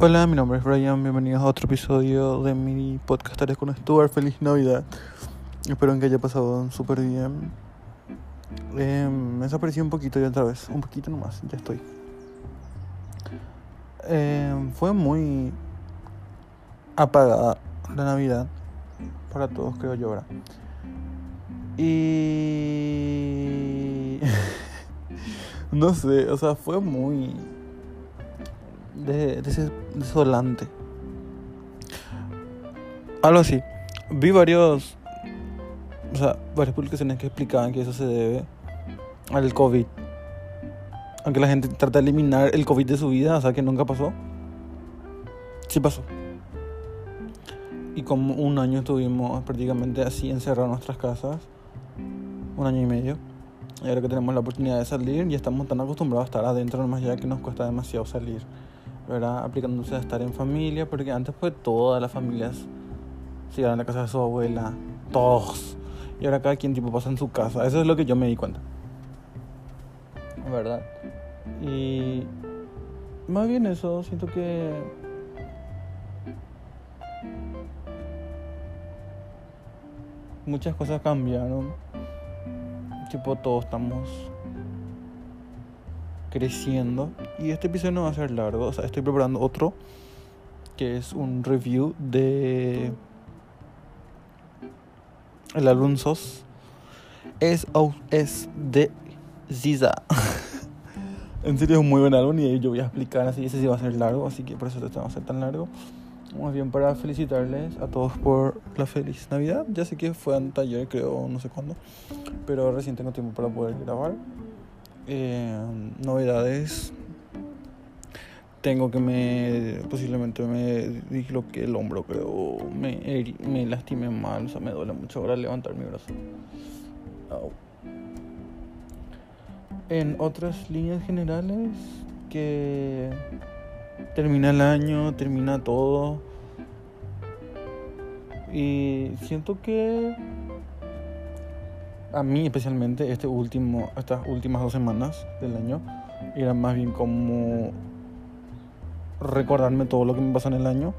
Hola, mi nombre es Brian, bienvenidos a otro episodio de mi podcast Estaré con Stuart. Feliz Navidad. Espero que haya pasado súper bien. Eh, me desaparecí un poquito ya otra vez, un poquito nomás, ya estoy. Eh, fue muy apagada la Navidad para todos, creo yo ahora. Y no sé, o sea, fue muy de, desolante. Algo así. Vi varios, o sea, varias publicaciones que explicaban que eso se debe al COVID. Aunque la gente trata de eliminar el COVID de su vida, o sea, que nunca pasó. Sí pasó. Y como un año estuvimos prácticamente así encerrados en nuestras casas, un año y medio. Y ahora que tenemos la oportunidad de salir, ya estamos tan acostumbrados a estar adentro nomás ya que nos cuesta demasiado salir. ¿Verdad? Aplicándose a estar en familia, porque antes pues todas las familias se a la casa de su abuela, todos. Y ahora cada quien tipo pasa en su casa. Eso es lo que yo me di cuenta. ¿Verdad? Y más bien eso, siento que muchas cosas cambiaron. Tipo, todos estamos creciendo. Y este episodio no va a ser largo. O sea, estoy preparando otro. Que es un review de. El álbum SOS. Es, es de Ziza. en serio es un muy buen álbum y yo voy a explicar así. Ese sí va a ser largo, así que por eso este va a ser tan largo. Más bien para felicitarles a todos por la feliz Navidad. Ya sé que fue ayer, creo, no sé cuándo. Pero recién tengo tiempo para poder grabar eh, novedades. Tengo que me. Posiblemente me que el hombro, creo. Me, me lastimé mal, o sea, me duele mucho ahora levantar mi brazo. En otras líneas generales, que termina el año, termina todo. Y siento que a mí especialmente este último, estas últimas dos semanas del año eran más bien como recordarme todo lo que me pasó en el año,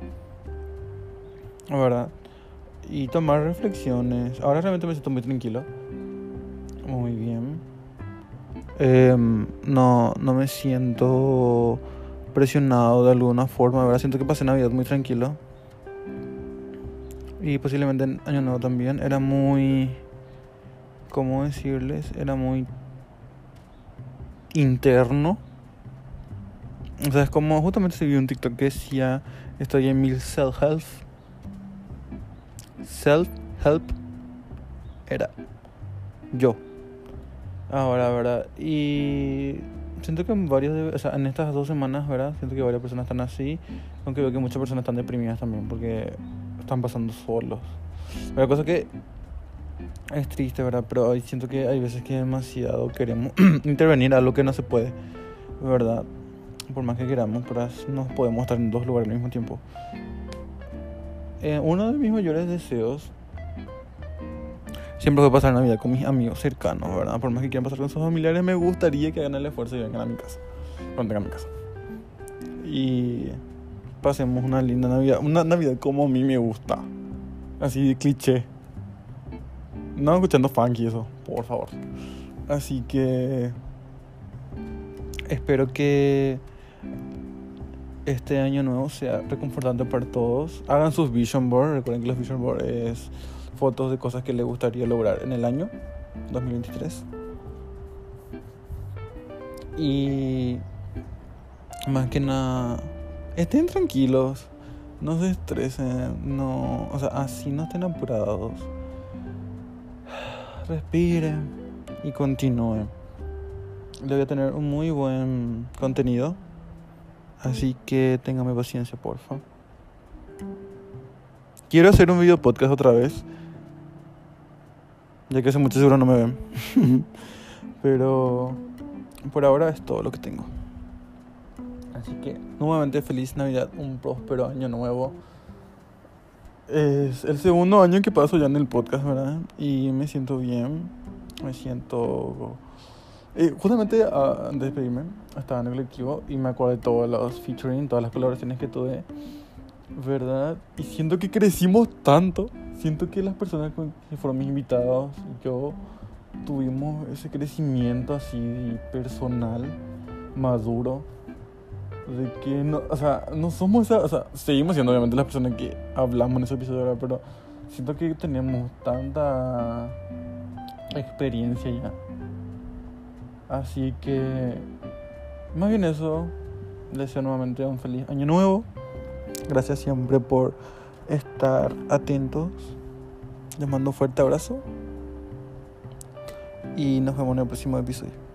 ¿verdad? Y tomar reflexiones. Ahora realmente me siento muy tranquilo, muy bien. Em, no, no me siento presionado de alguna forma, ¿verdad? Siento que pasé Navidad muy tranquilo. Y posiblemente en Año Nuevo también. Era muy ¿cómo decirles? Era muy interno. O sea, es como justamente se vio un TikTok que decía, estoy en mil self-help. Self-help era yo. Ahora, ¿verdad? Y siento que en varios, o sea, en estas dos semanas, ¿verdad? Siento que varias personas están así, aunque veo que muchas personas están deprimidas también porque están pasando solos. Pero cosa que es triste, ¿verdad? Pero siento que hay veces que demasiado queremos intervenir a lo que no se puede, ¿verdad? Por más que queramos, pero no podemos estar en dos lugares al mismo tiempo. Eh, uno de mis mayores deseos siempre fue pasar Navidad con mis amigos cercanos, ¿verdad? Por más que quieran pasar con sus familiares, me gustaría que hagan el esfuerzo y vengan a mi casa. Vengan a mi casa. Y pasemos una linda Navidad. Una Navidad como a mí me gusta. Así de cliché. No escuchando funky eso, por favor. Así que espero que este año nuevo sea reconfortante para todos. Hagan sus vision board. Recuerden que los vision board es fotos de cosas que les gustaría lograr en el año 2023. Y más que nada, estén tranquilos, no se estresen, no, o sea, así no estén apurados respire y continúe. Le voy a tener un muy buen contenido. Así que téngame paciencia, porfa. Quiero hacer un video podcast otra vez. Ya que hace mucho seguro no me ven. Pero por ahora es todo lo que tengo. Así que nuevamente feliz Navidad, un próspero año nuevo. Es el segundo año que paso ya en el podcast, ¿verdad? Y me siento bien, me siento Eh, justamente antes de despedirme, estaba en el colectivo y me acuerdo de todos los featuring, todas las colaboraciones que tuve, ¿verdad? Y siento que crecimos tanto. Siento que las personas que fueron mis invitados y yo tuvimos ese crecimiento así personal, maduro, de que no, o sea, no somos esa, o sea, seguimos siendo obviamente las personas que hablamos en ese episodio, ¿verdad? pero siento que tenemos tanta experiencia ya. Así que, más bien eso, deseo nuevamente un feliz año nuevo. Gracias siempre por estar atentos. Les mando un fuerte abrazo. Y nos vemos en el próximo episodio.